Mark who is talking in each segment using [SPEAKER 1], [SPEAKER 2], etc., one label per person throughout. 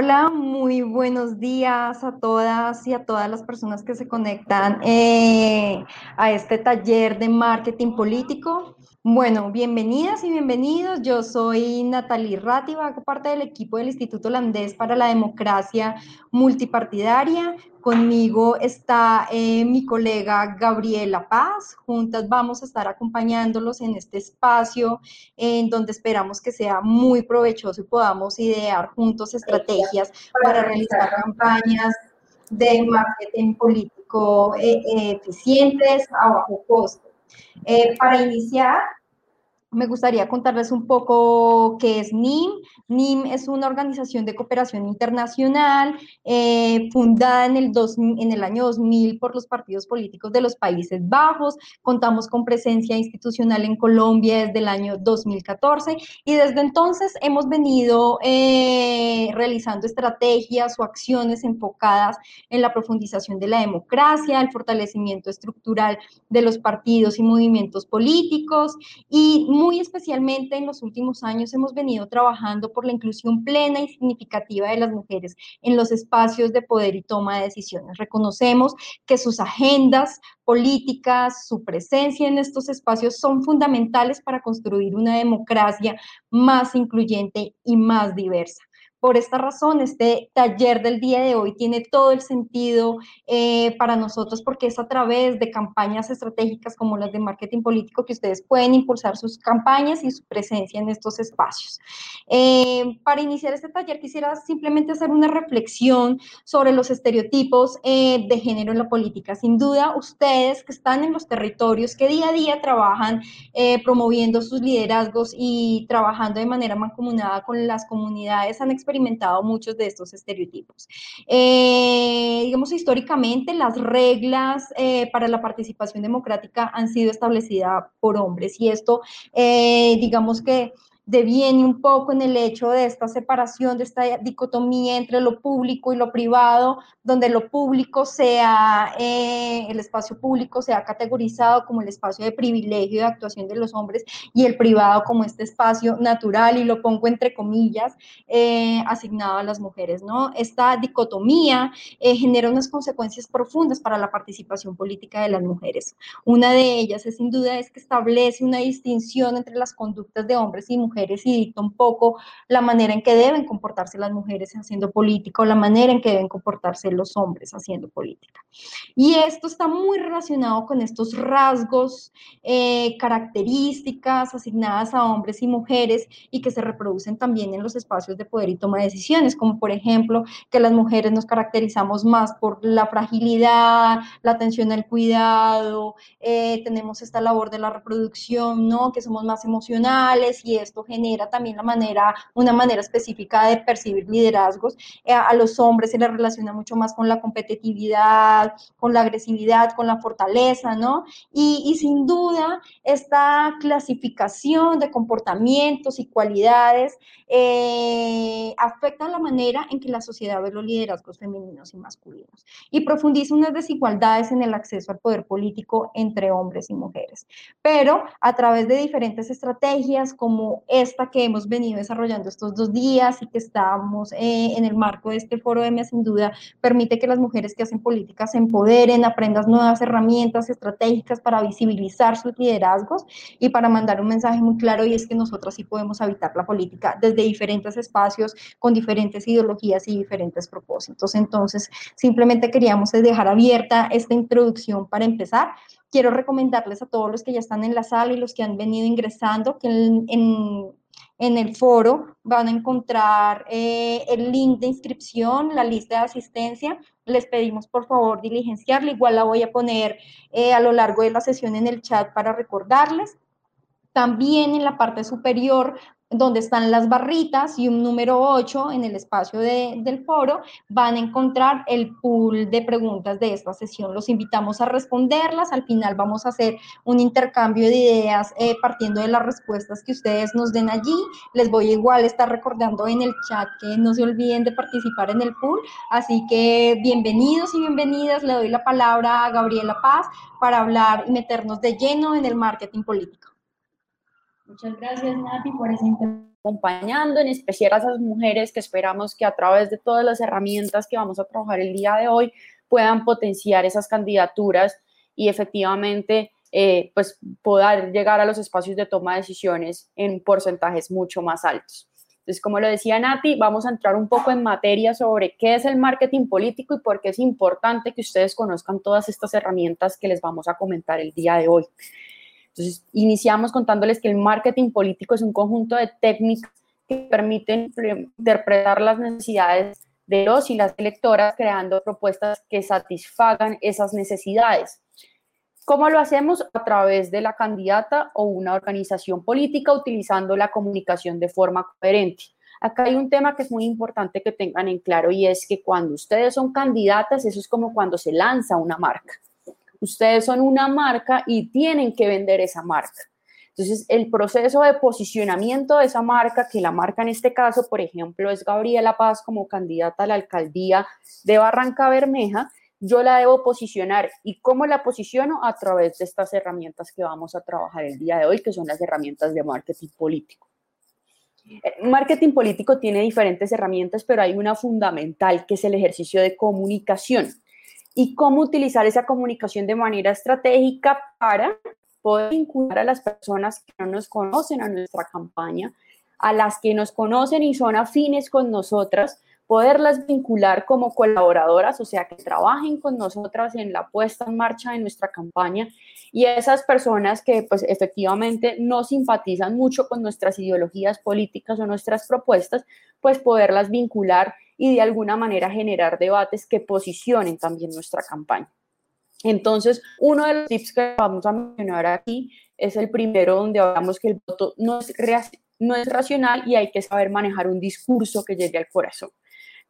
[SPEAKER 1] Hola, muy buenos días a todas y a todas las personas que se conectan eh, a este taller de marketing político. Bueno, bienvenidas y bienvenidos. Yo soy Natalie Rátiva, hago parte del equipo del Instituto Holandés para la Democracia Multipartidaria. Conmigo está eh, mi colega Gabriela Paz. Juntas vamos a estar acompañándolos en este espacio en donde esperamos que sea muy provechoso y podamos idear juntos estrategias para realizar campañas de marketing político eh, eh, eficientes a bajo costo. Eh, para iniciar, me gustaría contarles un poco qué es NIM. NIM es una organización de cooperación internacional eh, fundada en el, en el año 2000 por los partidos políticos de los Países Bajos. Contamos con presencia institucional en Colombia desde el año 2014 y desde entonces hemos venido eh, realizando estrategias o acciones enfocadas en la profundización de la democracia, el fortalecimiento estructural de los partidos y movimientos políticos y muy especialmente en los últimos años hemos venido trabajando por la inclusión plena y significativa de las mujeres en los espacios de poder y toma de decisiones. Reconocemos que sus agendas políticas, su presencia en estos espacios son fundamentales para construir una democracia más incluyente y más diversa. Por esta razón, este taller del día de hoy tiene todo el sentido eh, para nosotros porque es a través de campañas estratégicas como las de marketing político que ustedes pueden impulsar sus campañas y su presencia en estos espacios. Eh, para iniciar este taller quisiera simplemente hacer una reflexión sobre los estereotipos eh, de género en la política. Sin duda, ustedes que están en los territorios, que día a día trabajan promoviendo sus liderazgos y trabajando de manera mancomunada con las comunidades, han experimentado muchos de estos estereotipos. Eh, digamos, históricamente las reglas eh, para la participación democrática han sido establecidas por hombres y esto, eh, digamos que deviene un poco en el hecho de esta separación, de esta dicotomía entre lo público y lo privado, donde lo público sea, eh, el espacio público sea categorizado como el espacio de privilegio de actuación de los hombres y el privado como este espacio natural, y lo pongo entre comillas, eh, asignado a las mujeres, ¿no? Esta dicotomía eh, genera unas consecuencias profundas para la participación política de las mujeres. Una de ellas, es, sin duda, es que establece una distinción entre las conductas de hombres y mujeres y dicta un poco la manera en que deben comportarse las mujeres haciendo política o la manera en que deben comportarse los hombres haciendo política. Y esto está muy relacionado con estos rasgos, eh, características asignadas a hombres y mujeres y que se reproducen también en los espacios de poder y toma de decisiones, como por ejemplo que las mujeres nos caracterizamos más por la fragilidad, la atención al cuidado, eh, tenemos esta labor de la reproducción, ¿no? Que somos más emocionales y esto genera también la manera, una manera específica de percibir liderazgos. Eh, a los hombres se les relaciona mucho más con la competitividad, con la agresividad, con la fortaleza, ¿no? Y, y sin duda, esta clasificación de comportamientos y cualidades eh, afecta la manera en que la sociedad ve los liderazgos femeninos y masculinos y profundiza unas desigualdades en el acceso al poder político entre hombres y mujeres. Pero a través de diferentes estrategias como esta que hemos venido desarrollando estos dos días y que estamos eh, en el marco de este foro de sin duda, permite que las mujeres que hacen política se empoderen, aprendan nuevas herramientas estratégicas para visibilizar sus liderazgos y para mandar un mensaje muy claro y es que nosotros sí podemos habitar la política desde diferentes espacios, con diferentes ideologías y diferentes propósitos. Entonces, simplemente queríamos dejar abierta esta introducción para empezar quiero recomendarles a todos los que ya están en la sala y los que han venido ingresando que en, el foro van a encontrar eh, el link de inscripción, la lista de asistencia. Les pedimos por favor diligenciarla. Igual la voy a poner eh, a lo largo de la sesión en el chat para recordarles. También en la parte superior donde están las barritas y un número 8 en el espacio del foro, van a encontrar el pool de preguntas de esta sesión. Los invitamos a responderlas. Al final vamos a hacer un intercambio de ideas eh, partiendo de las respuestas que ustedes nos den allí. Les voy a igual estar recordando en el chat que no se olviden de participar en el pool. Así que bienvenidos y bienvenidas. Le doy la palabra a Gabriela Paz para hablar y meternos de lleno en el marketing político.
[SPEAKER 2] Muchas gracias, Nati, por ese acompañando, en especial a esas mujeres que esperamos que a través de todas las herramientas que vamos a trabajar el día de hoy puedan potenciar esas candidaturas y efectivamente eh, pues poder llegar a los espacios de toma de decisiones en porcentajes mucho más altos. Entonces, como lo decía Nati, vamos a entrar un poco en materia sobre qué es el marketing político y por qué es importante que ustedes conozcan todas estas herramientas que les vamos a comentar el día de hoy. Entonces, iniciamos contándoles que el marketing político es un conjunto de técnicas que permiten interpretar las necesidades de los y las electoras, creando propuestas que satisfagan esas necesidades. ¿Cómo lo hacemos? A través de la candidata o una organización política utilizando la comunicación de forma coherente. Acá hay un tema que es muy importante que tengan en claro y es que cuando ustedes son candidatas, eso es como cuando se lanza una marca. Ustedes son una marca y tienen que vender esa marca. Entonces, el proceso de posicionamiento de esa marca, que la marca en este caso, por ejemplo, es Gabriela Paz como candidata a la alcaldía de Barranca Bermeja, yo la debo posicionar. ¿Y cómo la posiciono? A través de estas herramientas que vamos a trabajar el día de hoy, que son las herramientas de marketing político. Eh, marketing político tiene diferentes herramientas, pero hay una fundamental, que es el ejercicio de comunicación y cómo utilizar esa comunicación de manera estratégica para poder vincular a las personas que no nos conocen a nuestra campaña, a las que nos conocen y son afines con nosotras, poderlas vincular como colaboradoras, o sea, que trabajen con nosotras en la puesta en marcha de nuestra campaña y esas personas que pues efectivamente no simpatizan mucho con nuestras ideologías políticas o nuestras propuestas, pues poderlas vincular y de alguna manera generar debates que posicionen también nuestra campaña. Entonces, uno de los tips que vamos a mencionar aquí es el primero donde hablamos que el voto no es, no es racional y hay que saber manejar un discurso que llegue al corazón.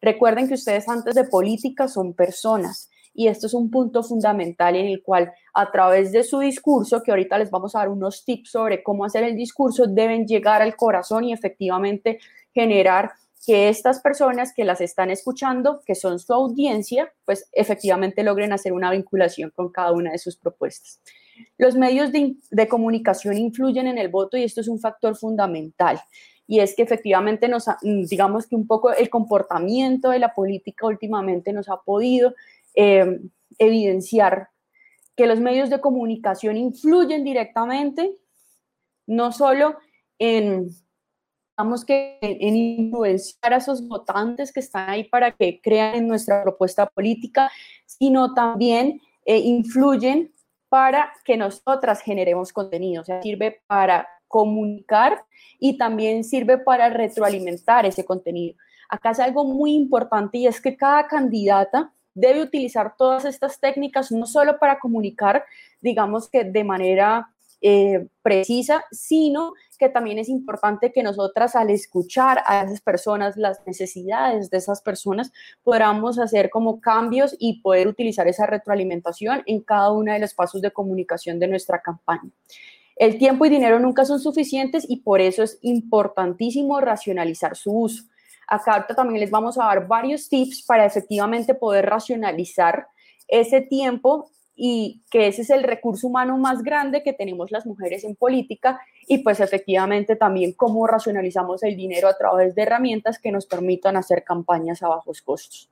[SPEAKER 2] Recuerden que ustedes antes de política son personas y esto es un punto fundamental en el cual a través de su discurso, que ahorita les vamos a dar unos tips sobre cómo hacer el discurso, deben llegar al corazón y efectivamente generar que estas personas que las están escuchando, que son su audiencia, pues efectivamente logren hacer una vinculación con cada una de sus propuestas. Los medios de, comunicación influyen en el voto y esto es un factor fundamental. Y es que efectivamente nos, digamos que un poco el comportamiento de la política últimamente nos ha podido eh, evidenciar que los medios de comunicación influyen directamente, no solo en digamos que en influenciar a esos votantes que están ahí para que crean en nuestra propuesta política, sino también eh, influyen para que nosotras generemos contenido, o sea, sirve para comunicar y también sirve para retroalimentar ese contenido. Acá es algo muy importante y es que cada candidata debe utilizar todas estas técnicas no solo para comunicar, digamos que de manera eh, precisa, sino que también es importante que nosotras al escuchar a esas personas, las necesidades de esas personas, podamos hacer como cambios y poder utilizar esa retroalimentación en cada uno de los pasos de comunicación de nuestra campaña. El tiempo y dinero nunca son suficientes y por eso es importantísimo racionalizar su uso. Acá también les vamos a dar varios tips para efectivamente poder racionalizar ese tiempo y que ese es el recurso humano más grande que tenemos las mujeres en política y pues efectivamente también cómo racionalizamos el dinero a través de herramientas que nos permitan hacer campañas a bajos costos.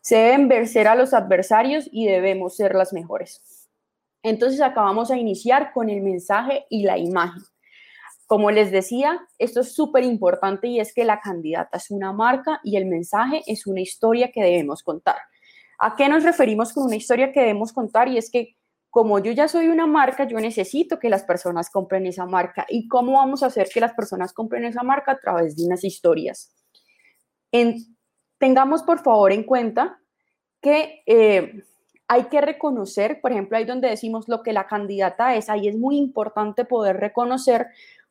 [SPEAKER 2] Se deben vencer a los adversarios y debemos ser las mejores. Entonces acá vamos a iniciar con el mensaje y la imagen. Como les decía, esto es súper importante y es que la candidata es una marca y el mensaje es una historia que debemos contar. ¿A qué nos referimos con una historia que debemos contar? Y es que como yo ya soy una marca, yo necesito que las personas compren esa marca. ¿Y cómo vamos a hacer que las personas compren esa marca? A través de unas historias. tengamos por favor en cuenta que eh, hay que reconocer, por ejemplo, ahí donde decimos lo que la candidata es, ahí es muy importante poder reconocer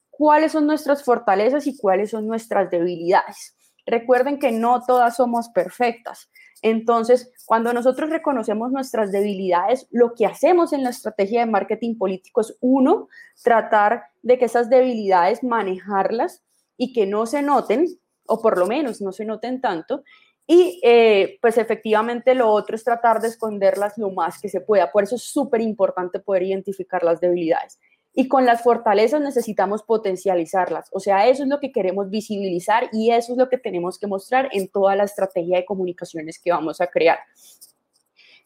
[SPEAKER 2] cuáles son nuestras fortalezas y cuáles son nuestras debilidades. Recuerden que no todas somos perfectas. Entonces, cuando nosotros reconocemos nuestras debilidades, lo que hacemos en la estrategia de marketing político es, uno, tratar de que esas debilidades manejarlas y que no se noten, o por lo menos no se noten tanto. Y eh, pues efectivamente lo otro es tratar de esconderlas lo más que se pueda. Por eso es súper importante poder identificar las debilidades. Y con las fortalezas necesitamos potencializarlas. O sea, eso es lo que queremos visibilizar y eso es lo que tenemos que mostrar en toda la estrategia de comunicaciones que vamos a crear.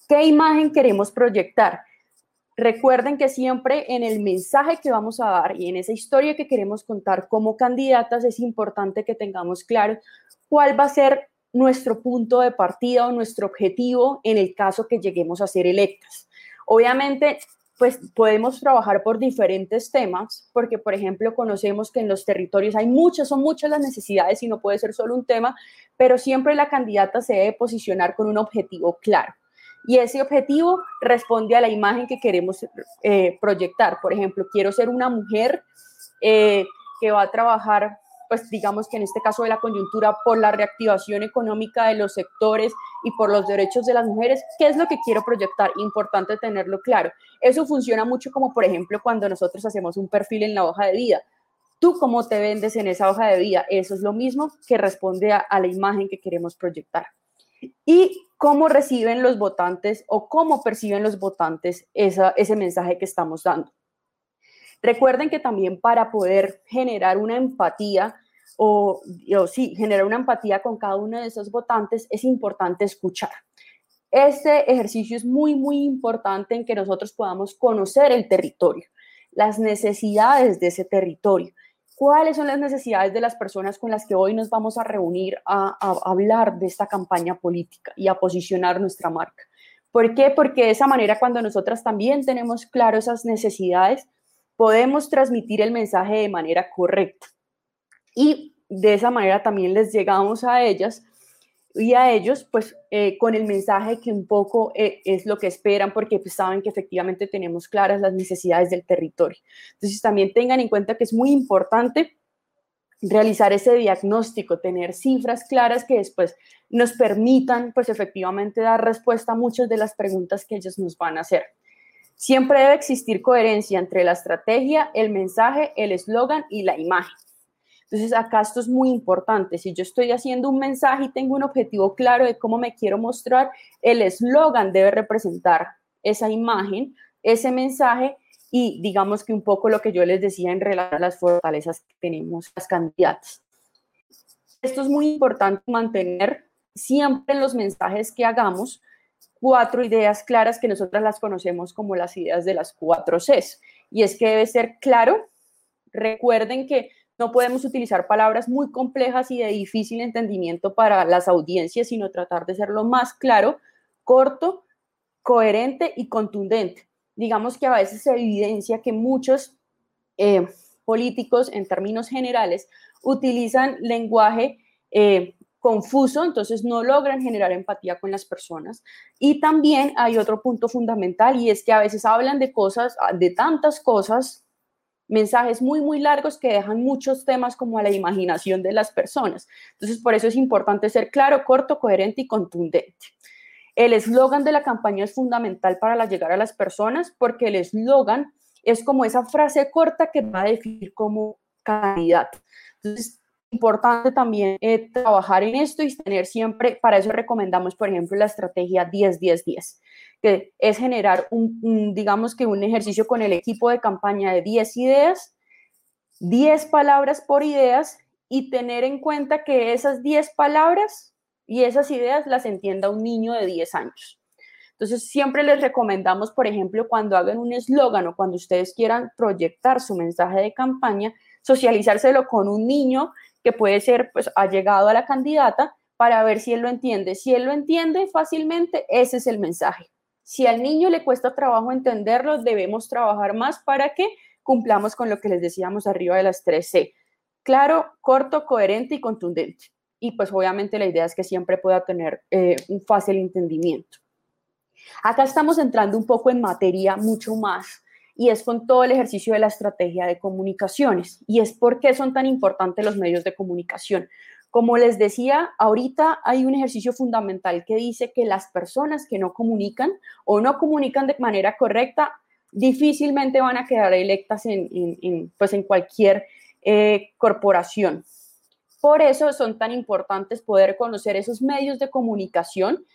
[SPEAKER 2] ¿Qué imagen queremos proyectar? Recuerden que siempre en el mensaje que vamos a dar y en esa historia que queremos contar como candidatas es importante que tengamos claro cuál va a ser nuestro punto de partida o nuestro objetivo en el caso que lleguemos a ser electas. Obviamente, pues podemos trabajar por diferentes temas, porque por ejemplo conocemos que en los territorios hay muchas, son muchas las necesidades y no puede ser solo un tema, pero siempre la candidata se debe posicionar con un objetivo claro. Y ese objetivo responde a la imagen que queremos eh, proyectar. Por ejemplo, quiero ser una mujer eh, que va a trabajar pues digamos que en este caso de la coyuntura, por la reactivación económica de los sectores y por los derechos de las mujeres, ¿qué es lo que quiero proyectar? Importante tenerlo claro. Eso funciona mucho como, por ejemplo, cuando nosotros hacemos un perfil en la hoja de vida. Tú cómo te vendes en esa hoja de vida, eso es lo mismo que responde a, la imagen que queremos proyectar. Y cómo reciben los votantes o cómo perciben los votantes ese mensaje que estamos dando. Recuerden que también para poder generar una empatía o, sí, generar una empatía con cada uno de esos votantes es importante escuchar. Este ejercicio es muy, muy importante en que nosotros podamos conocer el territorio, las necesidades de ese territorio. ¿Cuáles son las necesidades de las personas con las que hoy nos vamos a reunir a, a hablar de esta campaña política y a posicionar nuestra marca? ¿Por qué? Porque de esa manera, cuando nosotras también tenemos claro esas necesidades, podemos transmitir el mensaje de manera correcta. Y de esa manera también les llegamos a ellas y a ellos, pues eh, con el mensaje que un poco eh, es lo que esperan, porque pues, saben que efectivamente tenemos claras las necesidades del territorio. Entonces también tengan en cuenta que es muy importante realizar ese diagnóstico, tener cifras claras que después nos permitan, pues efectivamente dar respuesta a muchas de las preguntas que ellos nos van a hacer. Siempre debe existir coherencia entre la estrategia, el mensaje, el eslogan y la imagen. Entonces, acá esto es muy importante. Si yo estoy haciendo un mensaje y tengo un objetivo claro de cómo me quiero mostrar, el eslogan debe representar esa imagen, ese mensaje y digamos que un poco lo que yo les decía en relación a las fortalezas que tenemos las candidatas. Esto es muy importante mantener siempre en los mensajes que hagamos cuatro ideas claras que nosotras las conocemos como las ideas de las cuatro Cs. Y es que debe ser claro. Recuerden que no podemos utilizar palabras muy complejas y de difícil entendimiento para las audiencias, sino tratar de ser lo más claro, corto, coherente y contundente. Digamos que a veces se evidencia que muchos eh, políticos, en términos generales, utilizan lenguaje eh, confuso, entonces no logran generar empatía con las personas. Y también hay otro punto fundamental y es que a veces hablan de cosas, ah, de tantas cosas, mensajes muy, muy largos que dejan muchos temas como a la imaginación de las personas. Entonces, por eso es importante ser claro, corto, coherente y contundente. El eslogan de la campaña es fundamental para llegar a las personas porque el eslogan es como esa frase corta que va a definir como candidato. Entonces, importante también eh, trabajar en esto y tener siempre, para eso recomendamos, por ejemplo, la estrategia 10-10-10, que es generar un, digamos que un ejercicio con el equipo de campaña de 10 ideas, 10 palabras por ideas y tener en cuenta que esas 10 palabras y esas ideas las entienda un niño de 10 años. Entonces, siempre les recomendamos, por ejemplo, cuando hagan un eslogan o cuando ustedes quieran proyectar su mensaje de campaña, socializárselo con un niño que puede ser pues llegado a la candidata para ver si él lo entiende. Si él lo entiende fácilmente, ese es el mensaje. Si al niño le cuesta trabajo entenderlo, debemos trabajar más para que cumplamos con lo que les decíamos arriba de las 3C. Claro, corto, coherente y contundente. Y pues obviamente la idea es que siempre pueda tener eh, un fácil entendimiento. Acá estamos entrando un poco en materia mucho más y es con todo el ejercicio de la estrategia de comunicaciones. Y es por qué son tan importantes los medios de comunicación. Como les decía, ahorita hay un ejercicio fundamental que dice que las personas que no comunican o no comunican de manera correcta difícilmente van a quedar electas en, pues en cualquier eh, corporación. Por eso son tan importantes poder conocer esos medios de comunicación,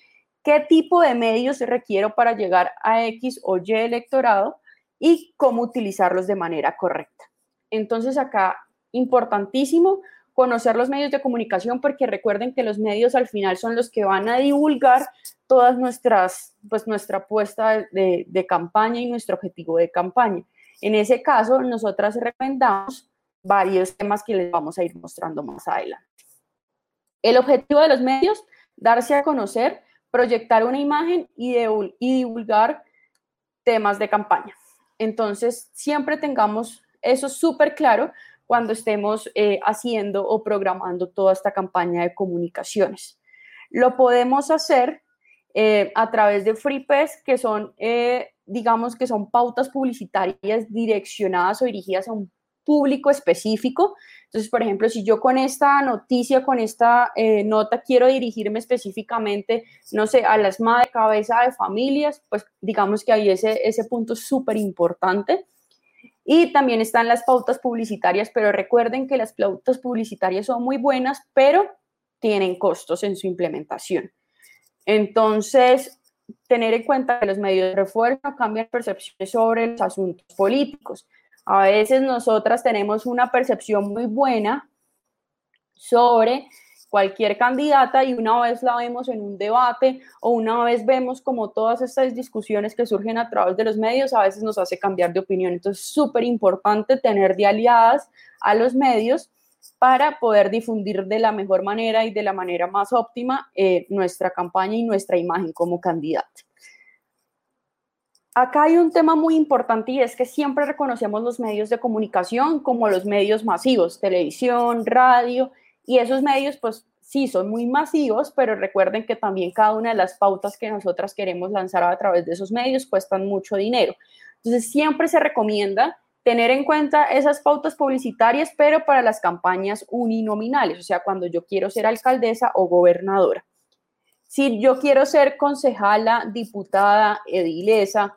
[SPEAKER 2] qué tipo de medios requiero para llegar a X o Y electorado y cómo utilizarlos de manera correcta. Entonces acá, importantísimo, conocer los medios de comunicación porque recuerden que los medios al final son los que van a divulgar todas nuestras, pues nuestra apuesta de, de campaña y nuestro objetivo de campaña. En ese caso, nosotras recomendamos varios temas que les vamos a ir mostrando más adelante. El objetivo de los medios, darse a conocer, proyectar una imagen y, y divulgar temas de campaña. Entonces, siempre tengamos eso súper claro cuando estemos eh, haciendo o programando toda esta campaña de comunicaciones. Lo podemos hacer eh, a través de FreePes, que son, eh, digamos que son pautas publicitarias direccionadas o dirigidas a un público específico. Entonces, por ejemplo, si yo con esta noticia, con esta nota quiero dirigirme específicamente, no sé, a las madres cabeza de familias, pues digamos que ahí ese, ese punto súper importante. Y también están las pautas publicitarias, pero recuerden que las pautas publicitarias son muy buenas, pero tienen costos en su implementación. Entonces, tener en cuenta que los medios de refuerzo cambian percepciones sobre los asuntos políticos. A veces nosotras tenemos una percepción muy buena sobre cualquier candidata y una vez la vemos en un debate o una vez vemos como todas estas discusiones que surgen a través de los medios, a veces nos hace cambiar de opinión. Entonces, súper importante tener de aliadas a los medios para poder difundir de la mejor manera y de la manera más óptima eh, nuestra campaña y nuestra imagen como candidata. Acá hay un tema muy importante y es que siempre reconocemos los medios de comunicación como los medios masivos, televisión, radio, y esos medios, pues sí, son muy masivos, pero recuerden que también cada una de las pautas que nosotras queremos lanzar a través de esos medios cuestan mucho dinero. Entonces, siempre se recomienda tener en cuenta esas pautas publicitarias, pero para las campañas uninominales, o sea, cuando yo quiero ser alcaldesa o gobernadora. Si yo quiero ser concejala, diputada, edilesa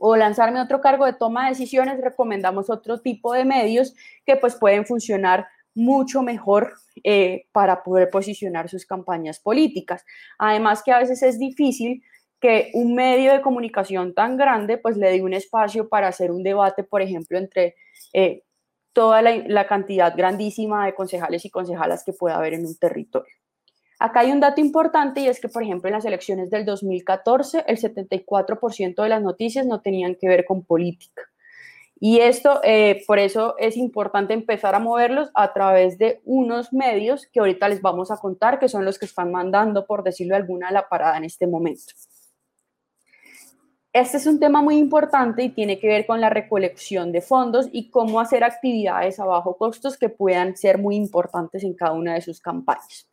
[SPEAKER 2] o lanzarme otro cargo de toma de decisiones, recomendamos otro tipo de medios que pues pueden funcionar mucho mejor eh, para poder posicionar sus campañas políticas. Además que a veces es difícil que un medio de comunicación tan grande pues le dé un espacio para hacer un debate, por ejemplo, entre eh, toda la, la, cantidad grandísima de concejales y concejalas que pueda haber en un territorio. Acá hay un dato importante y es que, por ejemplo, en las elecciones del 2014, el 74% de las noticias no tenían que ver con política. Y esto, eh, por eso es importante empezar a moverlos a través de unos medios que ahorita les vamos a contar, que son los que están mandando, por decirlo de alguna, la parada en este momento. Este es un tema muy importante y tiene que ver con la recolección de fondos y cómo hacer actividades a bajo costos que puedan ser muy importantes en cada una de sus campañas.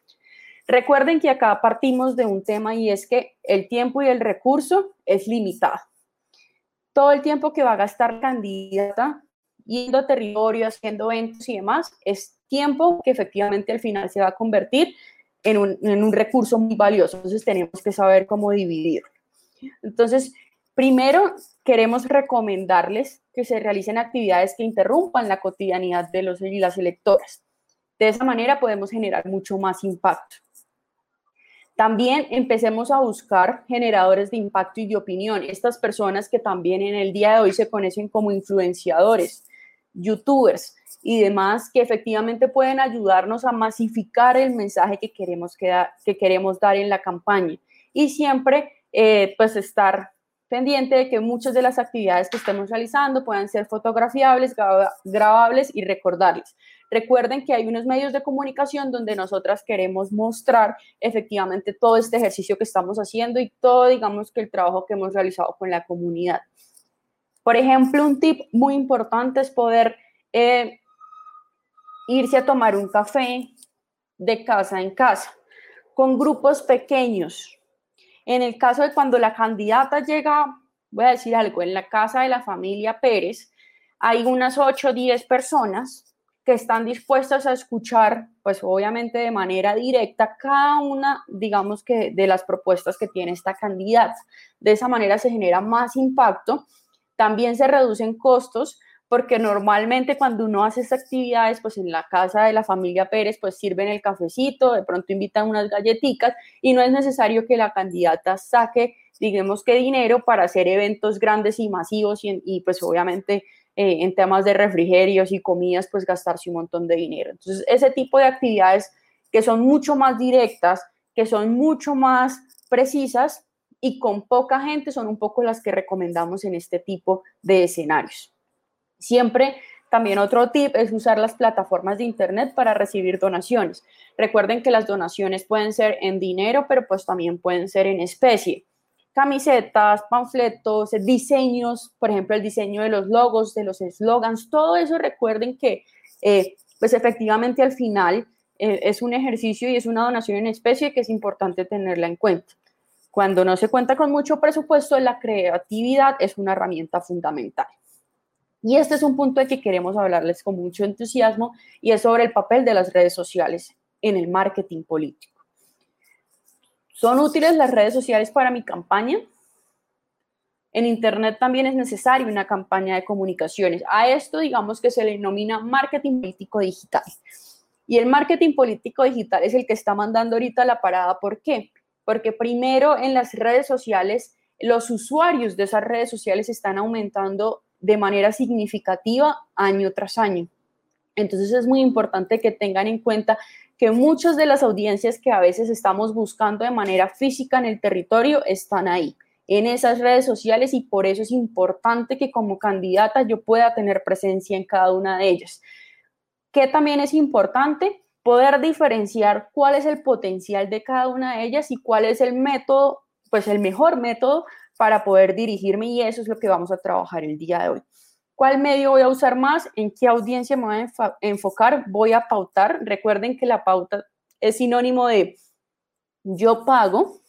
[SPEAKER 2] Recuerden que acá partimos de un tema y es que el tiempo y el recurso es limitado todo el tiempo que va a gastar candidata yendo a territorio, haciendo eventos y demás, es tiempo que efectivamente al final se va a convertir en un, recurso muy valioso. Entonces tenemos que saber cómo dividirlo. Entonces, primero queremos recomendarles que se realicen actividades que interrumpan la cotidianidad de los y las electoras. De esa manera podemos generar mucho más impacto. También empecemos a buscar generadores de impacto y de opinión, estas personas que también en el día de hoy se conocen como influenciadores, youtubers y demás, que efectivamente pueden ayudarnos a masificar el mensaje que queremos, que, queremos dar en la campaña. Y siempre, eh, pues, estar pendiente de que muchas de las actividades que estemos realizando puedan ser fotografiables, grabables y recordables. Recuerden que hay unos medios de comunicación donde nosotras queremos mostrar efectivamente todo este ejercicio que estamos haciendo y todo, digamos, que el trabajo que hemos realizado con la comunidad. Por ejemplo, un tip muy importante es poder eh, irse a tomar un café de casa en casa, con grupos pequeños. En el caso de cuando la candidata llega, voy a decir algo, en la casa de la familia Pérez, hay unas 8 o 10 personas que están dispuestas a escuchar, pues obviamente de manera directa, cada una, digamos que, de las propuestas que tiene esta candidata. De esa manera se genera más impacto, también se reducen costos, porque normalmente cuando uno hace estas actividades, pues en la casa de la familia Pérez, pues sirven el cafecito, de pronto invitan unas galletitas y no es necesario que la candidata saque digamos que dinero para hacer eventos grandes y masivos y, pues obviamente eh, en temas de refrigerios y comidas, pues gastarse un montón de dinero. Entonces, ese tipo de actividades que son mucho más directas, que son mucho más precisas y con poca gente son un poco las que recomendamos en este tipo de escenarios. Siempre también otro tip es usar las plataformas de Internet para recibir donaciones. Recuerden que las donaciones pueden ser en dinero, pero pues también pueden ser en especie. Camisetas, panfletos, diseños, por ejemplo, el diseño de los logos, de los eslogans, todo eso recuerden que eh, pues efectivamente al final eh, es un ejercicio y es una donación en especie que es importante tenerla en cuenta. Cuando no se cuenta con mucho presupuesto, la creatividad es una herramienta fundamental. Y este es un punto de que queremos hablarles con mucho entusiasmo y es sobre el papel de las redes sociales en el marketing político. ¿Son útiles las redes sociales para mi campaña? En Internet también es necesaria una campaña de comunicaciones. A esto digamos que se le denomina marketing político digital. Y el marketing político digital es el que está mandando ahorita la parada. ¿Por qué? Porque primero en las redes sociales, los usuarios de esas redes sociales están aumentando de manera significativa año tras año. Entonces es muy importante que tengan en cuenta que muchas de las audiencias que a veces estamos buscando de manera física en el territorio están ahí, en esas redes sociales y por eso es importante que como candidata yo pueda tener presencia en cada una de ellas. Que también es importante poder diferenciar cuál es el potencial de cada una de ellas y cuál es el método, pues el mejor método para poder dirigirme y eso es lo que vamos a trabajar el día de hoy. ¿Cuál medio voy a usar más? ¿En qué audiencia me voy a enfocar? Voy a pautar. Recuerden que la pauta es sinónimo de yo pago,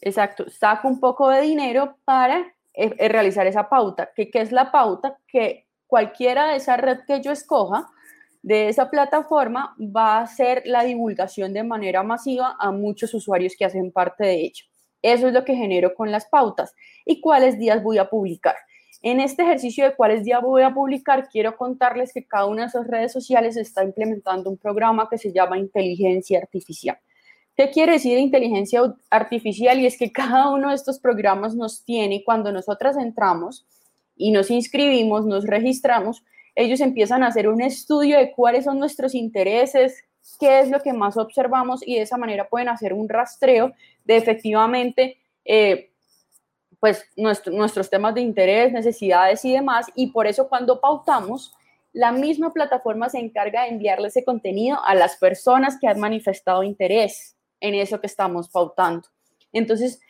[SPEAKER 2] exacto, saco un poco de dinero para eh, eh, realizar esa pauta. ¿Qué, ¿Qué es la pauta? Que cualquiera de esa red que yo escoja, de esa plataforma, va a hacer la divulgación de manera masiva a muchos usuarios que hacen parte de ello. Eso es lo que genero con las pautas. ¿Y cuáles días voy a publicar? En este ejercicio de cuáles días voy a publicar, quiero contarles que cada una de esas redes sociales está implementando un programa que se llama inteligencia artificial. ¿Qué quiere decir inteligencia artificial? Y es que cada uno de estos programas nos tiene, cuando nosotras entramos y nos inscribimos, nos registramos, ellos empiezan a hacer un estudio de cuáles son nuestros intereses, qué es lo que más observamos y de esa manera pueden hacer un rastreo de efectivamente, eh, pues nuestros temas de interés, necesidades y demás. Y por eso cuando pautamos, la misma plataforma se encarga de enviarle ese contenido a las personas que han manifestado interés en eso que estamos pautando. Entonces,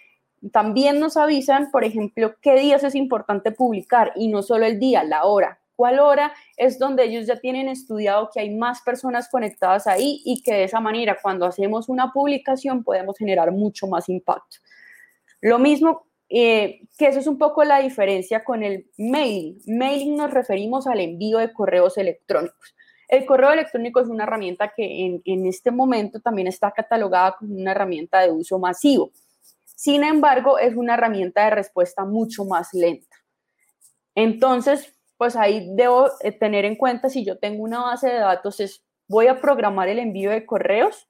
[SPEAKER 2] también nos avisan, por ejemplo, qué días es importante publicar y no solo el día, la hora cuál hora es donde ellos ya tienen estudiado que hay más personas conectadas ahí y que de esa manera cuando hacemos una publicación podemos generar mucho más impacto. Lo mismo eh, que eso es un poco la diferencia con el mailing. Mailing nos referimos al envío de correos electrónicos. El correo electrónico es una herramienta que en, en este momento también está catalogada como una herramienta de uso masivo. Sin embargo, es una herramienta de respuesta mucho más lenta. Entonces, pues ahí debo eh, tener en cuenta si yo tengo una base de datos, es voy a programar el envío de correos,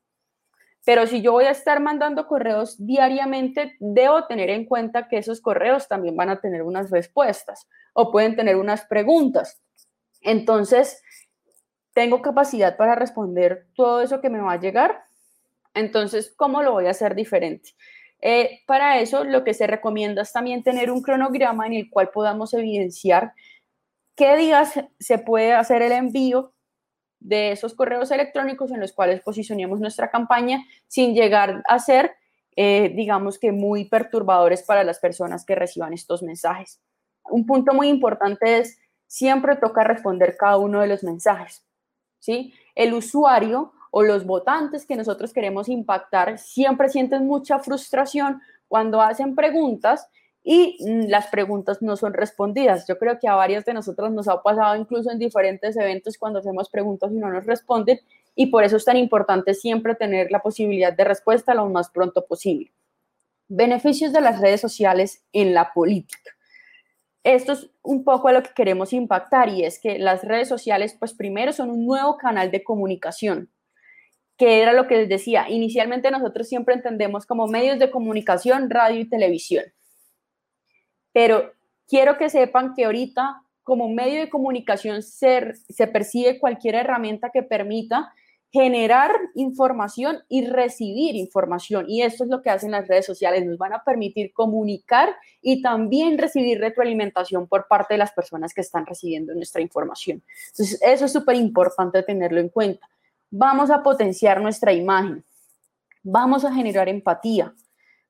[SPEAKER 2] pero si yo voy a estar mandando correos diariamente, debo tener en cuenta que esos correos también van a tener unas respuestas o pueden tener unas preguntas. Entonces, tengo capacidad para responder todo eso que me va a llegar. Entonces, ¿cómo lo voy a hacer diferente? Eh, para eso, lo que se recomienda es también tener un cronograma en el cual podamos evidenciar qué días se puede hacer el envío de esos correos electrónicos en los cuales posicionemos nuestra campaña sin llegar a ser, eh, digamos que, muy perturbadores para las personas que reciban estos mensajes. Un punto muy importante es, siempre toca responder cada uno de los mensajes. ¿sí? El usuario o los votantes que nosotros queremos impactar siempre sienten mucha frustración cuando hacen preguntas y mm, las preguntas no son respondidas. Yo creo que a varias de nosotros nos ha pasado incluso en diferentes eventos cuando hacemos preguntas y no nos responden y por eso es tan importante siempre tener la posibilidad de respuesta lo más pronto posible. Beneficios de las redes sociales en la política. Esto es un poco a lo que queremos impactar y es que las redes sociales, pues primero son un nuevo canal de comunicación que era lo que les decía, inicialmente nosotros siempre entendemos como medios de comunicación, radio y televisión. Pero quiero que sepan que ahorita como medio de comunicación se, percibe cualquier herramienta que permita generar información y recibir información. Y esto es lo que hacen las redes sociales. Nos van a permitir comunicar y también recibir retroalimentación por parte de las personas que están recibiendo nuestra información. Entonces, eso es súper importante tenerlo en cuenta. Vamos a potenciar nuestra imagen. Vamos a generar empatía.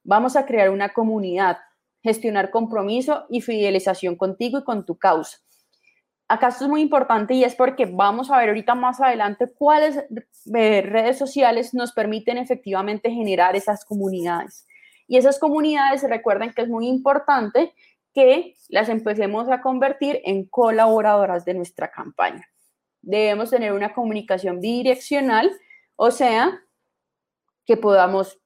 [SPEAKER 2] Vamos a crear una comunidad, gestionar compromiso y fidelización contigo y con tu causa acá esto es muy importante y es porque vamos a ver ahorita más adelante cuáles eh, redes sociales nos permiten efectivamente generar esas comunidades. Y esas comunidades, recuerden que es muy importante que las empecemos a convertir en colaboradoras de nuestra campaña. Debemos tener una comunicación bidireccional, o sea, que podamos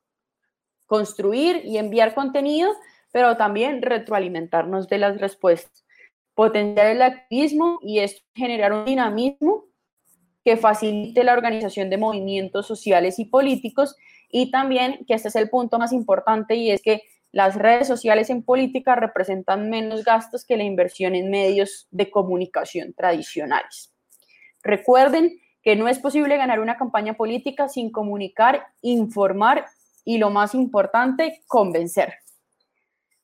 [SPEAKER 2] construir y enviar contenido, pero también retroalimentarnos de las respuestas potenciar el activismo y es generar un dinamismo que facilite la organización de movimientos sociales y políticos y también, que este es el punto más importante, y es que las redes sociales en política representan menos gastos que la inversión en medios de comunicación tradicionales. Recuerden que no es posible ganar una campaña política sin comunicar, informar y, lo más importante, convencer.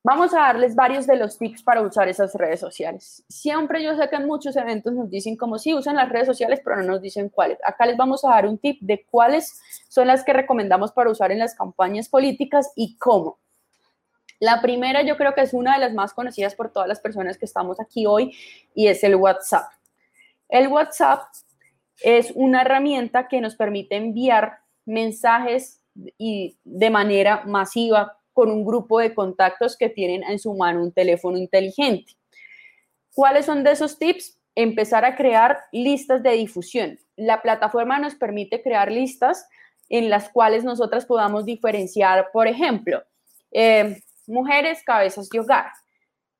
[SPEAKER 2] Vamos a darles varios de los tips para usar esas redes sociales. Siempre yo sé que en muchos eventos nos dicen como si usan las redes sociales, pero no nos dicen cuáles. Acá les vamos a dar un tip de cuáles son las que recomendamos para usar en las campañas políticas y cómo. La primera yo creo que es una de las más conocidas por todas las personas que estamos aquí hoy y es el WhatsApp. El WhatsApp es una herramienta que nos permite enviar mensajes y de manera masiva con un grupo de contactos que tienen en su mano un teléfono inteligente. ¿Cuáles son de esos tips? Empezar a crear listas de difusión. La plataforma nos permite crear listas en las cuales nosotras podamos diferenciar, por ejemplo, eh, mujeres cabezas de hogar,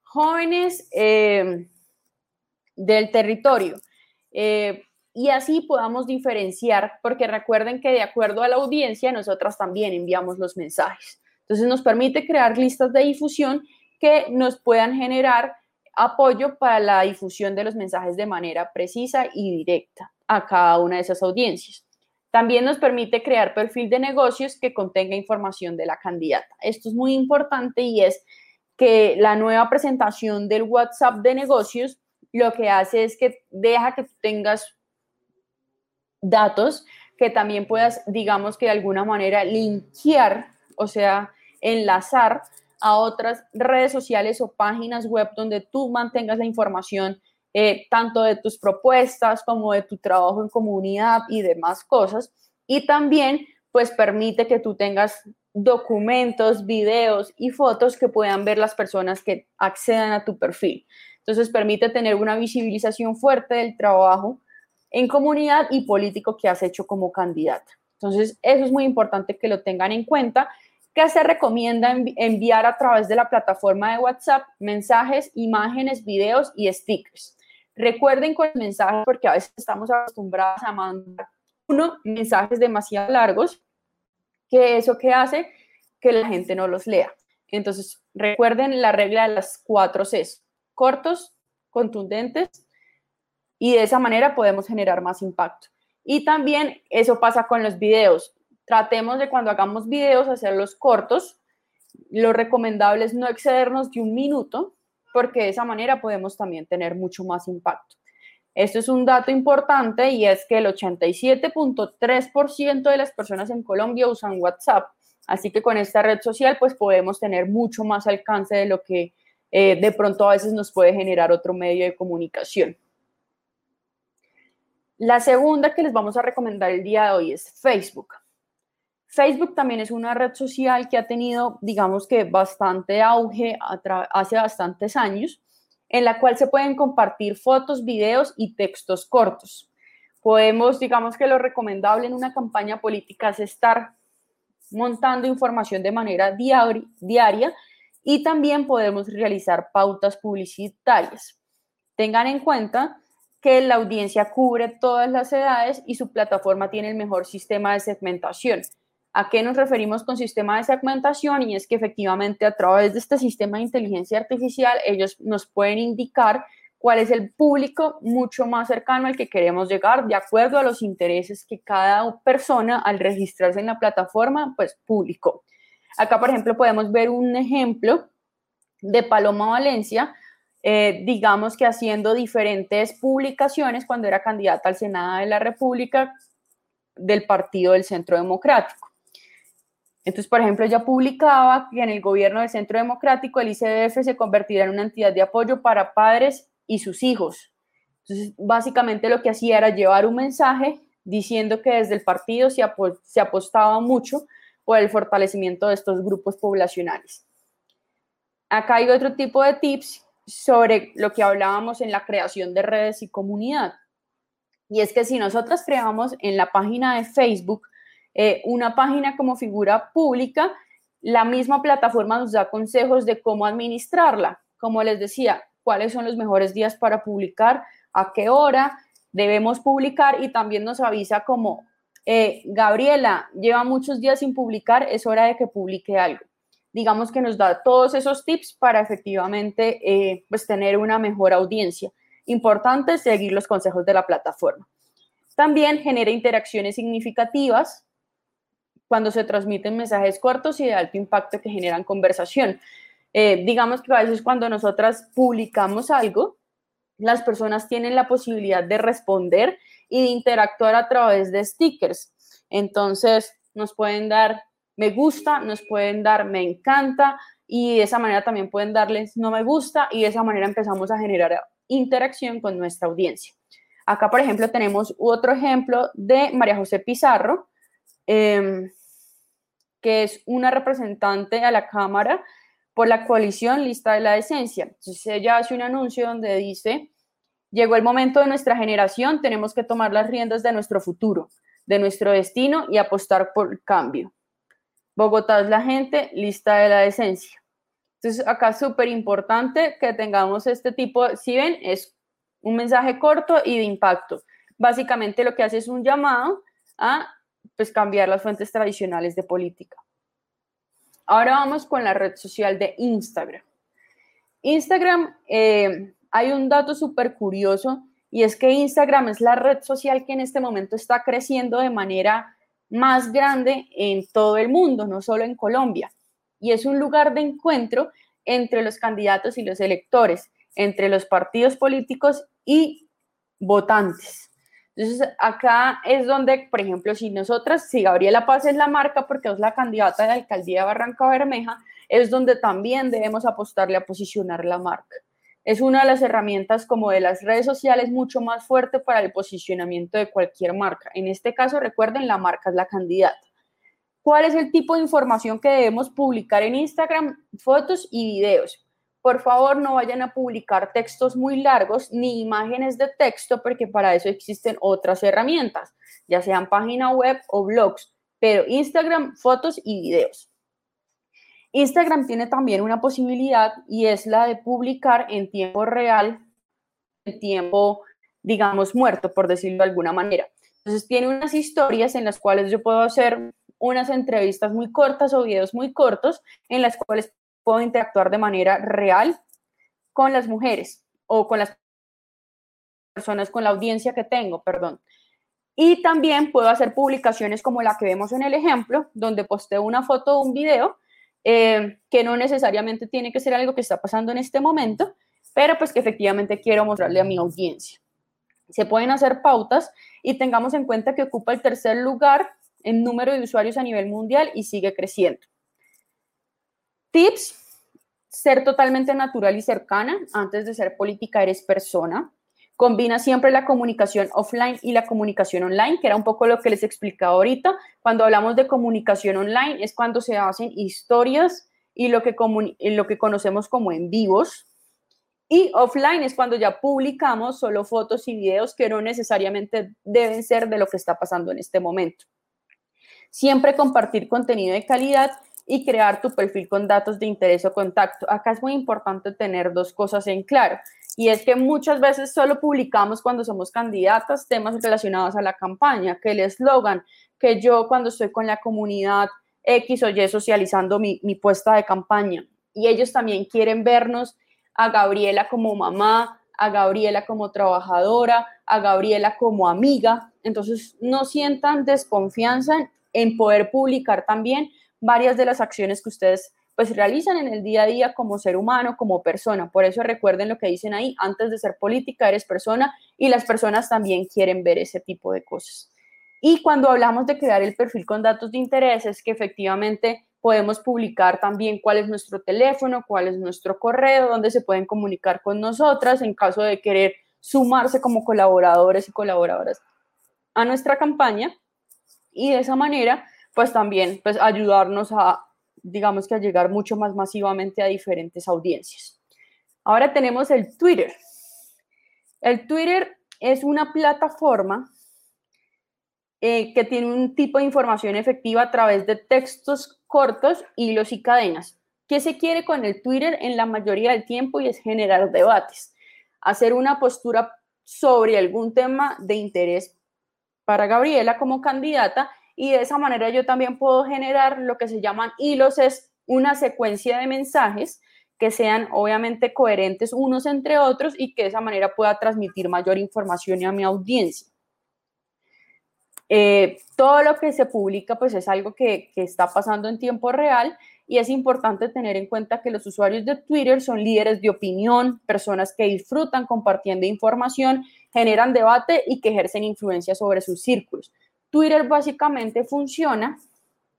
[SPEAKER 2] jóvenes eh, del territorio, eh, y así podamos diferenciar, porque recuerden que de acuerdo a la audiencia, nosotras también enviamos los mensajes. Entonces nos permite crear listas de difusión que nos puedan generar apoyo para la difusión de los mensajes de manera precisa y directa a cada una de esas audiencias. También nos permite crear perfil de negocios que contenga información de la candidata. Esto es muy importante y es que la nueva presentación del WhatsApp de negocios lo que hace es que deja que tengas datos que también puedas, digamos que de alguna manera, linkear, o sea, enlazar a otras redes sociales o páginas web donde tú mantengas la información eh, tanto de tus propuestas como de tu trabajo en comunidad y demás cosas. Y también pues permite que tú tengas documentos, videos y fotos que puedan ver las personas que accedan a tu perfil. Entonces permite tener una visibilización fuerte del trabajo en comunidad y político que has hecho como candidata. Entonces eso es muy importante que lo tengan en cuenta ¿Qué se recomienda enviar a través de la plataforma de WhatsApp mensajes, imágenes, videos y stickers. Recuerden con mensajes, porque a veces estamos acostumbrados a mandar uno, mensajes demasiado largos, que eso que hace que la gente no los lea. Entonces, recuerden la regla de las cuatro Cs, cortos, contundentes, y de esa manera podemos generar más impacto. Y también eso pasa con los videos tratemos de cuando hagamos videos hacerlos cortos. Lo recomendable es no excedernos de un minuto, porque de esa manera podemos también tener mucho más impacto. Esto es un dato importante y es que el 87.3% de las personas en Colombia usan WhatsApp. Así que con esta red social pues podemos tener mucho más alcance de lo que eh, de pronto a veces nos puede generar otro medio de comunicación. La segunda que les vamos a recomendar el día de hoy es Facebook. Facebook también es una red social que ha tenido, digamos que, bastante auge hace bastantes años, en la cual se pueden compartir fotos, videos y textos cortos. Podemos, digamos que lo recomendable en una campaña política es estar montando información de manera diaria y también podemos realizar pautas publicitarias. Tengan en cuenta que la audiencia cubre todas las edades y su plataforma tiene el mejor sistema de segmentación. ¿A qué nos referimos con sistema de segmentación? Y es que efectivamente a través de este sistema de inteligencia artificial ellos nos pueden indicar cuál es el público mucho más cercano al que queremos llegar de acuerdo a los intereses que cada persona al registrarse en la plataforma pues publicó. Acá, por ejemplo, podemos ver un ejemplo de Paloma Valencia, eh, digamos que haciendo diferentes publicaciones cuando era candidata al Senado de la República del Partido del Centro Democrático. Entonces, por ejemplo, ella publicaba que en el gobierno del Centro Democrático el ICDF se convertirá en una entidad de apoyo para padres y sus hijos. Entonces, básicamente lo que hacía era llevar un mensaje diciendo que desde el partido se, se apostaba mucho por el fortalecimiento de estos grupos poblacionales. Acá hay otro tipo de tips sobre lo que hablábamos en la creación de redes y comunidad. Y es que si nosotras creamos en la página de Facebook eh, una página como figura pública, la misma plataforma nos da consejos de cómo administrarla. Como les decía, cuáles son los mejores días para publicar, a qué hora debemos publicar y también nos avisa como, eh, Gabriela, lleva muchos días sin publicar, es hora de que publique algo. Digamos que nos da todos esos tips para efectivamente eh, pues tener una mejor audiencia. Importante seguir los consejos de la plataforma. También genera interacciones significativas cuando se transmiten mensajes cortos y de alto impacto que generan conversación. Eh, digamos que a veces cuando nosotras publicamos algo, las personas tienen la posibilidad de responder y de interactuar a través de stickers. Entonces, nos pueden dar me gusta, nos pueden dar me encanta y de esa manera también pueden darles no me gusta y de esa manera empezamos a generar interacción con nuestra audiencia. Acá, por ejemplo, tenemos otro ejemplo de María José Pizarro. Em, que es una representante a la Cámara por la coalición Lista de la Decencia. Entonces ella hace un anuncio donde dice, llegó el momento de nuestra generación, tenemos que tomar las riendas de nuestro futuro, de nuestro destino y apostar por cambio. Bogotá es la gente, Lista de la Decencia. Entonces acá es súper importante que tengamos este tipo, si ven, es un mensaje corto y de impacto. Básicamente lo que hace es un llamado a pues cambiar las fuentes tradicionales de política. Ahora vamos con la red social de Instagram. Instagram, eh, hay un dato súper curioso y es que Instagram es la red social que en este momento está creciendo de manera más grande en todo el mundo, no solo en Colombia. Y es un lugar de encuentro entre los candidatos y los electores, entre los partidos políticos y votantes. Entonces, acá es donde, por ejemplo, si nosotras, si Gabriela Paz es la marca porque es la candidata de la alcaldía de Barranca Bermeja, es donde también debemos apostarle a posicionar la marca. Es una de las herramientas como de las redes sociales mucho más fuerte para el posicionamiento de cualquier marca. En este caso, recuerden, la marca es la candidata. ¿Cuál es el tipo de información que debemos publicar en Instagram? Fotos y videos por favor no vayan a publicar textos muy largos ni imágenes de texto porque para eso existen otras herramientas, ya sean página web o blogs, pero Instagram, fotos y videos. Instagram tiene también una posibilidad y es la de publicar en tiempo real, en tiempo, digamos, muerto, por decirlo de alguna manera. Entonces tiene unas historias en las cuales yo puedo hacer unas entrevistas muy cortas o videos muy cortos en las cuales puedo interactuar de manera real con las mujeres o con las personas, con la audiencia que tengo, perdón. Y también puedo hacer publicaciones como la que vemos en el ejemplo, donde posteo una foto o un video, eh, que no necesariamente tiene que ser algo que está pasando en este momento, pero pues que efectivamente quiero mostrarle a mi audiencia. Se pueden hacer pautas y tengamos en cuenta que ocupa el tercer lugar en número de usuarios a nivel mundial y sigue creciendo. Tips, ser totalmente natural y cercana. Antes de ser política, eres persona. Combina siempre la comunicación offline y la comunicación online, que era un poco lo que les explicaba ahorita. Cuando hablamos de comunicación online es cuando se hacen historias y lo que, lo que conocemos como en vivos. Y offline es cuando ya publicamos solo fotos y videos que no necesariamente deben ser de lo que está pasando en este momento. Siempre compartir contenido de calidad y crear tu perfil con datos de interés o contacto. Acá es muy importante tener dos cosas en claro. y es que muchas veces solo publicamos cuando somos candidatas temas relacionados a la campaña, que el eslogan, que yo cuando estoy con la comunidad X o Y socializando mi, mi puesta de campaña. Y ellos también quieren vernos a Gabriela como mamá, a Gabriela como trabajadora, a Gabriela como amiga. Entonces, no sientan desconfianza en poder publicar también varias de las acciones que ustedes pues realizan en el día a día como ser humano, como persona. Por eso recuerden lo que dicen ahí, antes de ser política eres persona y las personas también quieren ver ese tipo de cosas. Y cuando hablamos de crear el perfil con datos de interés, es que efectivamente podemos publicar también cuál es nuestro teléfono, cuál es nuestro correo, dónde se pueden comunicar con nosotras en caso de querer sumarse como colaboradores y colaboradoras a nuestra campaña. Y de esa manera, pues también pues ayudarnos a digamos que a llegar mucho más masivamente a diferentes audiencias. Ahora tenemos el Twitter. El Twitter es una plataforma eh, que tiene un tipo de información efectiva a través de textos cortos, hilos y cadenas. ¿Qué se quiere con el Twitter en la mayoría del tiempo? Y es generar debates, hacer una postura sobre algún tema de interés para Gabriela como candidata y de esa manera yo también puedo generar lo que se llaman hilos, es una secuencia de mensajes que sean obviamente coherentes unos entre otros y que de esa manera pueda transmitir mayor información a mi audiencia. Eh, todo lo que se publica pues es algo que, que está pasando en tiempo real y es importante tener en cuenta que los usuarios de Twitter son líderes de opinión, personas que disfrutan compartiendo información, generan debate y que ejercen influencia sobre sus círculos. Twitter básicamente funciona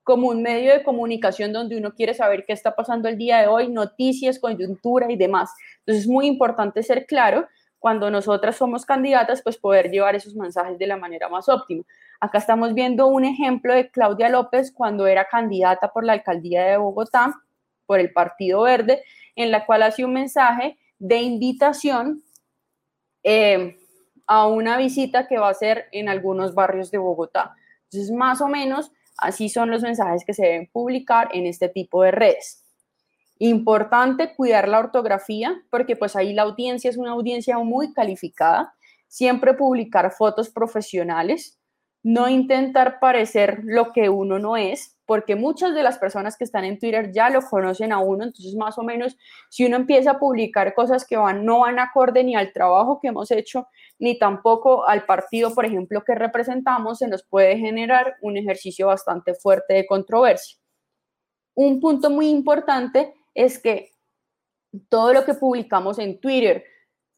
[SPEAKER 2] como un medio de comunicación donde uno quiere saber qué está pasando el día de hoy, noticias, coyuntura y demás. Entonces es muy importante ser claro cuando nosotras somos candidatas, pues poder llevar esos mensajes de la manera más óptima. Acá estamos viendo un ejemplo de Claudia López cuando era candidata por la alcaldía de Bogotá, por el Partido Verde, en la cual hacía un mensaje de invitación eh, a una visita que va a ser en algunos barrios de Bogotá. Entonces, más o menos, así son los mensajes que se deben publicar en este tipo de redes. Importante cuidar la ortografía, porque pues ahí la audiencia es una audiencia muy calificada. Siempre publicar fotos profesionales, no intentar parecer lo que uno no es, porque muchas de las personas que están en Twitter ya lo conocen a uno, entonces más o menos si uno empieza a publicar cosas que no van acorde ni al trabajo que hemos hecho, ni tampoco al partido, por ejemplo, que representamos, se nos puede generar un ejercicio bastante fuerte de controversia. Un punto muy importante es que todo lo que publicamos en Twitter,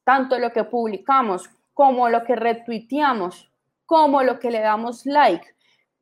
[SPEAKER 2] tanto lo que publicamos como lo que retuiteamos, como lo que le damos like,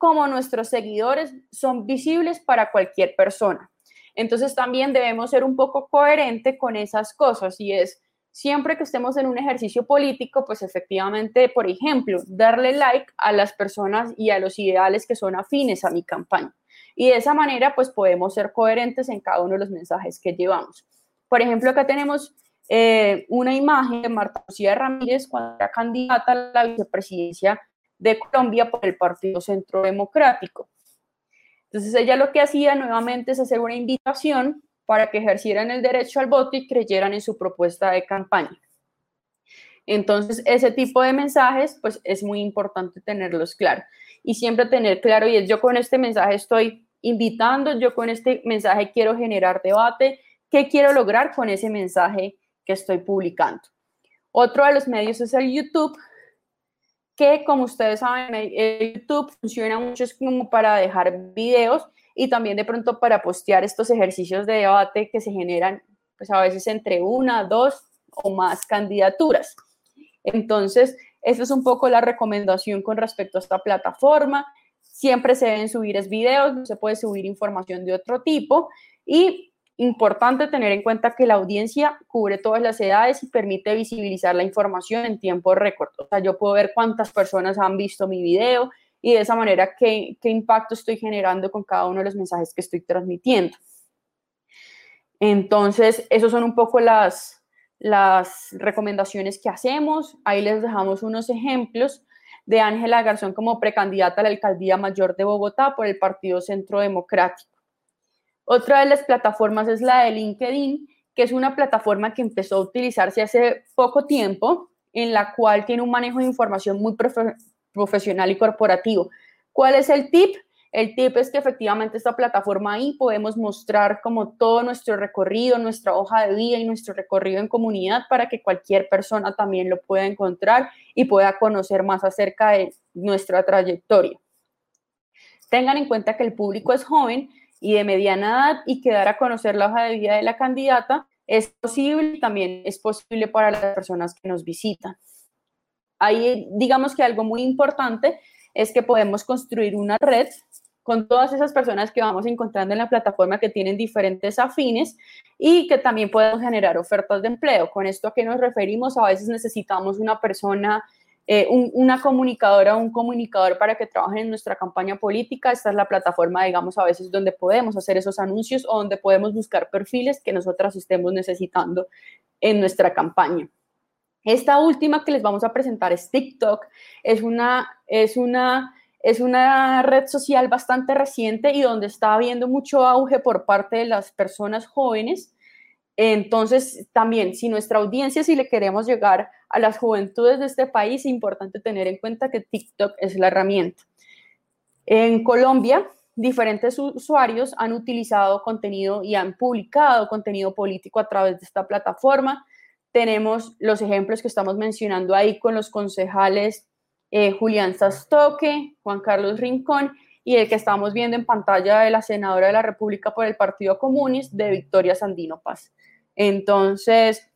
[SPEAKER 2] como nuestros seguidores son visibles para cualquier persona. Entonces también debemos ser un poco coherente con esas cosas y es siempre que estemos en un ejercicio político, pues efectivamente, por ejemplo, darle like a las personas y a los ideales que son afines a mi campaña. Y de esa manera, pues podemos ser coherentes en cada uno de los mensajes que llevamos. Por ejemplo, acá tenemos eh, una imagen de Marta Lucía Ramírez cuando era candidata a la vicepresidencia de Colombia por el Partido Centro Democrático. Entonces ella lo que hacía nuevamente es hacer una invitación para que ejercieran el derecho al voto y creyeran en su propuesta de campaña. Entonces ese tipo de mensajes pues es muy importante tenerlos claro y siempre tener claro y es yo con este mensaje estoy invitando, yo con este mensaje quiero generar debate, ¿qué quiero lograr con ese mensaje que estoy publicando? Otro de los medios es el YouTube, que como ustedes saben, YouTube funciona mucho como para dejar videos y también de pronto para postear estos ejercicios de debate que se generan pues a veces entre una, dos o más candidaturas. Entonces, esa es un poco la recomendación con respecto a esta plataforma. Siempre se deben subir videos, no se puede subir información de otro tipo y Importante tener en cuenta que la audiencia cubre todas las edades y permite visibilizar la información en tiempo récord. O sea, yo puedo ver cuántas personas han visto mi video y de esa manera qué, impacto estoy generando con cada uno de los mensajes que estoy transmitiendo. Entonces, esos son un poco las, las recomendaciones que hacemos. Ahí les dejamos unos ejemplos de Ángela Garzón como precandidata a la alcaldía mayor de Bogotá por el Partido Centro Democrático. Otra de las plataformas es la de LinkedIn, que es una plataforma que empezó a utilizarse hace poco tiempo, en la cual tiene un manejo de información muy profesional y corporativo. ¿Cuál es el tip? El tip es que efectivamente esta plataforma ahí podemos mostrar como todo nuestro recorrido, nuestra hoja de vida y nuestro recorrido en comunidad para que cualquier persona también lo pueda encontrar y pueda conocer más acerca de nuestra trayectoria. Tengan en cuenta que el público es joven y de mediana edad y que dar a conocer la hoja de vida de la candidata es posible, también es posible para las personas que nos visitan. Ahí digamos que algo muy importante es que podemos construir una red con todas esas personas que vamos encontrando en la plataforma que tienen diferentes afines y que también podemos generar ofertas de empleo. Con esto a qué nos referimos, a veces necesitamos una persona, eh, una comunicadora o un comunicador para que trabajen en nuestra campaña política. Esta es la plataforma, digamos, a veces donde podemos hacer esos anuncios o donde podemos buscar perfiles que nosotras estemos necesitando en nuestra campaña. Esta última que les vamos a presentar es TikTok. Es una, es una es una red social bastante reciente y donde está habiendo mucho auge por parte de las personas jóvenes. Entonces, también, si nuestra audiencia, si le queremos llegar a las juventudes de este país, es importante tener en cuenta que TikTok es la herramienta. En Colombia, diferentes usuarios han utilizado contenido y han publicado contenido político a través de esta plataforma. Tenemos los ejemplos que estamos mencionando ahí con los concejales eh, Julián Sastoque, Juan Carlos Rincón y el que estamos viendo en pantalla de la senadora de la República por el Partido Comunista de Victoria Sandino Paz. Entonces,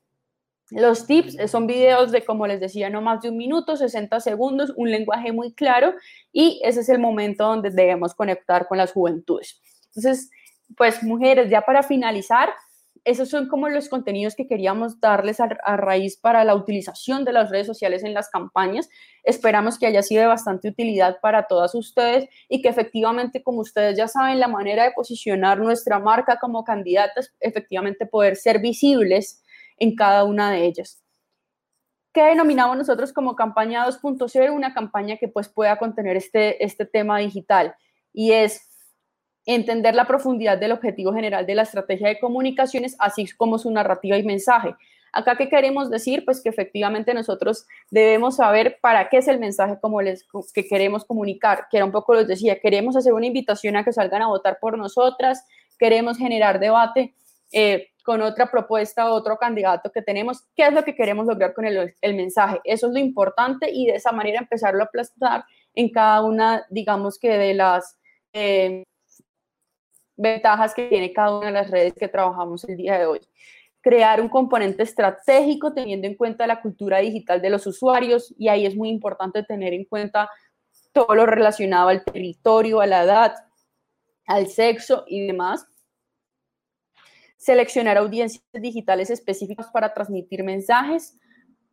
[SPEAKER 2] los tips son videos de, como les decía, no más de un minuto, 60 segundos, un lenguaje muy claro y ese es el momento donde debemos conectar con las juventudes. Entonces, pues mujeres, ya para finalizar, esos son como los contenidos que queríamos darles a, raíz para la utilización de las redes sociales en las campañas. Esperamos que haya sido de bastante utilidad para todas ustedes y que efectivamente, como ustedes ya saben, la manera de posicionar nuestra marca como candidatas, efectivamente poder ser visibles en cada una de ellas. ¿Qué denominamos nosotros como campaña 2.0? Una campaña que pues pueda contener este, este tema digital y es entender la profundidad del objetivo general de la estrategia de comunicaciones, así como su narrativa y mensaje. Acá, ¿qué queremos decir? Pues que efectivamente nosotros debemos saber para qué es el mensaje como les, que queremos comunicar, que era un poco les decía, queremos hacer una invitación a que salgan a votar por nosotras, queremos generar debate eh, con otra propuesta, otro candidato que tenemos, qué es lo que queremos lograr con el, el mensaje. Eso es lo importante y de esa manera empezarlo a aplastar en cada una, digamos que de las... Eh, ventajas que tiene cada una de las redes que trabajamos el día de hoy. Crear un componente estratégico teniendo en cuenta la cultura digital de los usuarios y ahí es muy importante tener en cuenta todo lo relacionado al territorio, a la edad, al sexo y demás. Seleccionar audiencias digitales específicas para transmitir mensajes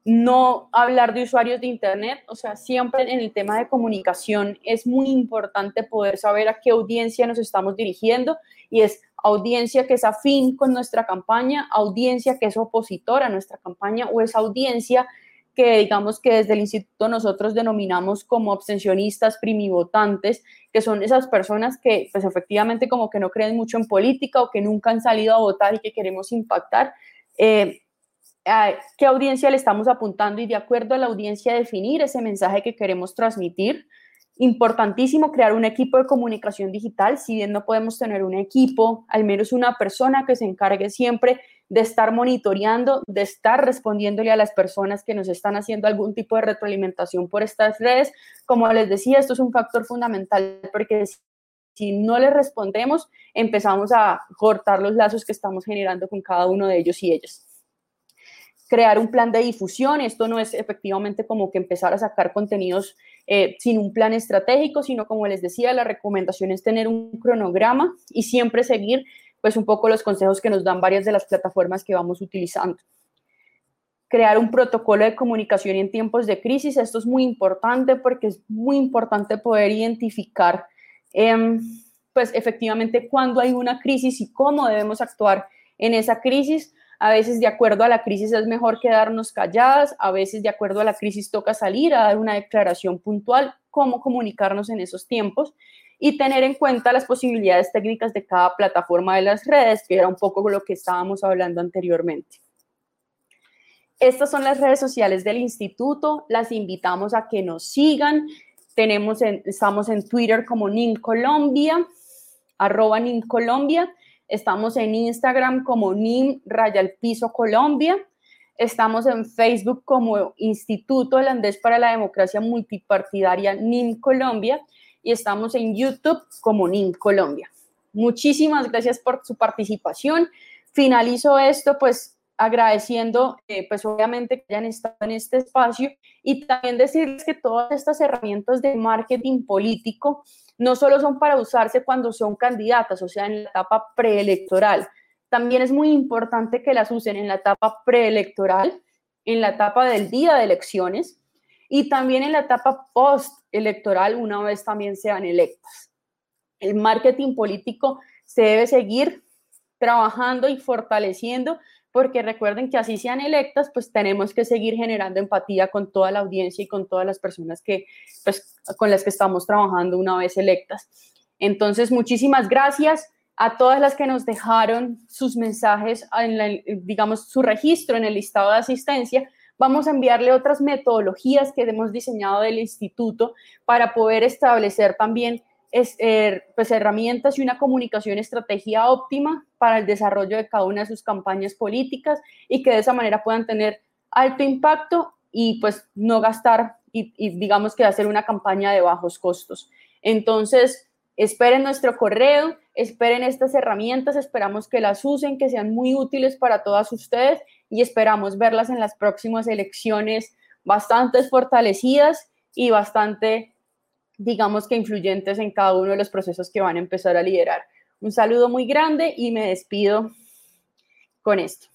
[SPEAKER 2] no hablar de usuarios de Internet, o sea, siempre en el tema de comunicación es muy importante poder saber a qué audiencia nos estamos dirigiendo y es audiencia que es afín con nuestra campaña, audiencia que es opositora a nuestra campaña o es audiencia que digamos que desde el instituto nosotros denominamos como abstencionistas primivotantes, que son esas personas que pues efectivamente como que no creen mucho en política o que nunca han salido a votar y que queremos impactar. Eh, qué audiencia le estamos apuntando y de acuerdo a la audiencia definir ese mensaje que queremos transmitir. Importantísimo crear un equipo de comunicación digital, si bien no podemos tener un equipo, al menos una persona que se encargue siempre de estar monitoreando, de estar respondiéndole a las personas que nos están haciendo algún tipo de retroalimentación por estas redes. Como les decía, esto es un factor fundamental porque si no le respondemos, empezamos a cortar los lazos que estamos generando con cada uno de ellos y ellas crear un plan de difusión. Esto no es efectivamente como que empezar a sacar contenidos eh, sin un plan estratégico, sino como les decía, la recomendación es tener un cronograma y siempre seguir pues un poco los consejos que nos dan varias de las plataformas que vamos utilizando. Crear un protocolo de comunicación en tiempos de crisis. Esto es muy importante porque es muy importante poder identificar em, pues efectivamente cuándo hay una crisis y cómo debemos actuar en esa crisis a veces de acuerdo a la crisis es mejor quedarnos calladas, a veces de acuerdo a la crisis toca salir a dar una declaración puntual, cómo comunicarnos en esos tiempos y tener en cuenta las posibilidades técnicas de cada plataforma de las redes, que era un poco lo que estábamos hablando anteriormente. Estas son las redes sociales del instituto, las invitamos a que nos sigan. Tenemos estamos en Twitter como NIN Colombia, arroba NIN Colombia. Estamos en Instagram como NIM Rayal Piso Colombia. Estamos en Facebook como Instituto Holandés para la Democracia Multipartidaria NIM Colombia y estamos en YouTube como NIM Colombia. Muchísimas gracias por su participación. Finalizo esto pues agradeciendo eh, pues obviamente que hayan estado en este espacio y también decirles que todas estas herramientas de marketing político no solo son para usarse cuando son candidatas, o sea, en la etapa preelectoral, también es muy importante que las usen en la etapa preelectoral, en la etapa del día de elecciones y también en la etapa postelectoral una vez también sean electas. El marketing político se debe seguir trabajando y fortaleciendo porque recuerden que así sean electas, pues tenemos que seguir generando empatía con toda la audiencia y con todas las personas que, pues, con las que estamos trabajando una vez electas. Entonces, muchísimas gracias a todas las que nos dejaron sus mensajes, en digamos, su registro en el listado de asistencia. Vamos a enviarle otras metodologías que hemos diseñado del instituto para poder establecer también es, er, pues, herramientas y una comunicación estrategia óptima para el desarrollo de cada una de sus campañas políticas y que de esa manera puedan tener alto impacto y pues no gastar y, y digamos que hacer una campaña de bajos costos. Entonces, Esperen nuestro correo, esperen estas herramientas, esperamos que las usen, que sean muy útiles para todas ustedes y esperamos verlas en las próximas elecciones bastante fortalecidas y bastante, digamos que influyentes en cada uno de los procesos que van a empezar a liderar. Un saludo muy grande y me despido con esto.